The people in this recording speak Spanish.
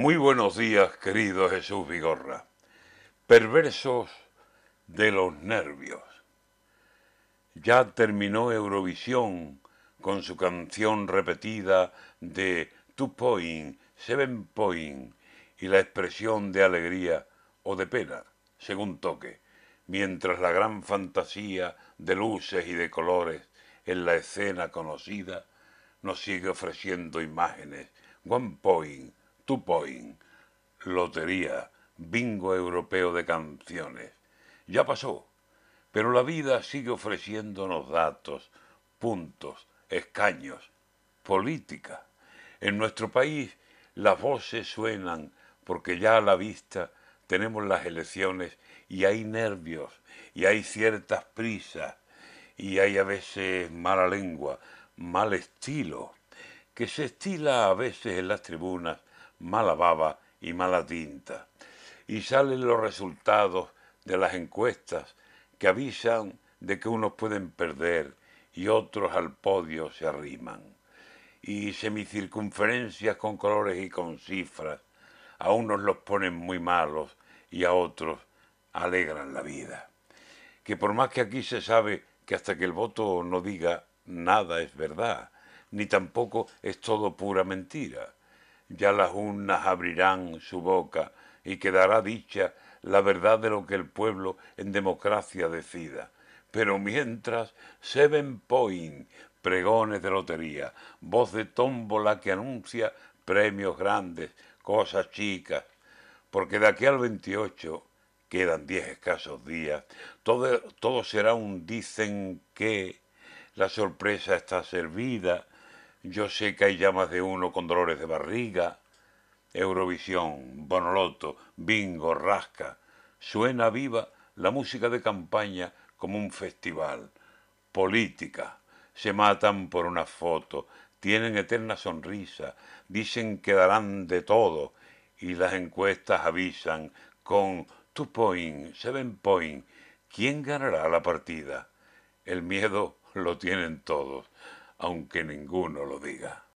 Muy buenos días, querido Jesús Vigorra. Perversos de los nervios. Ya terminó Eurovisión con su canción repetida de Two Point, Seven Point y la expresión de alegría o de pena, según toque, mientras la gran fantasía de luces y de colores en la escena conocida nos sigue ofreciendo imágenes, One Point, Two lotería, bingo europeo de canciones. Ya pasó, pero la vida sigue ofreciéndonos datos, puntos, escaños, política. En nuestro país las voces suenan porque ya a la vista tenemos las elecciones y hay nervios y hay ciertas prisas y hay a veces mala lengua, mal estilo, que se estila a veces en las tribunas mala baba y mala tinta. Y salen los resultados de las encuestas que avisan de que unos pueden perder y otros al podio se arriman. Y semicircunferencias con colores y con cifras, a unos los ponen muy malos y a otros alegran la vida. Que por más que aquí se sabe que hasta que el voto no diga nada es verdad, ni tampoco es todo pura mentira ya las urnas abrirán su boca y quedará dicha la verdad de lo que el pueblo en democracia decida. Pero mientras, Seven Point, pregones de lotería, voz de tómbola que anuncia premios grandes, cosas chicas, porque de aquí al 28 quedan diez escasos días, todo, todo será un dicen que, la sorpresa está servida, yo sé que hay ya más de uno con dolores de barriga. Eurovisión, Bonoloto, Bingo, Rasca. Suena viva la música de campaña como un festival. Política. Se matan por una foto. Tienen eterna sonrisa. Dicen que darán de todo. Y las encuestas avisan con two point, seven point. ¿Quién ganará la partida? El miedo lo tienen todos aunque ninguno lo diga.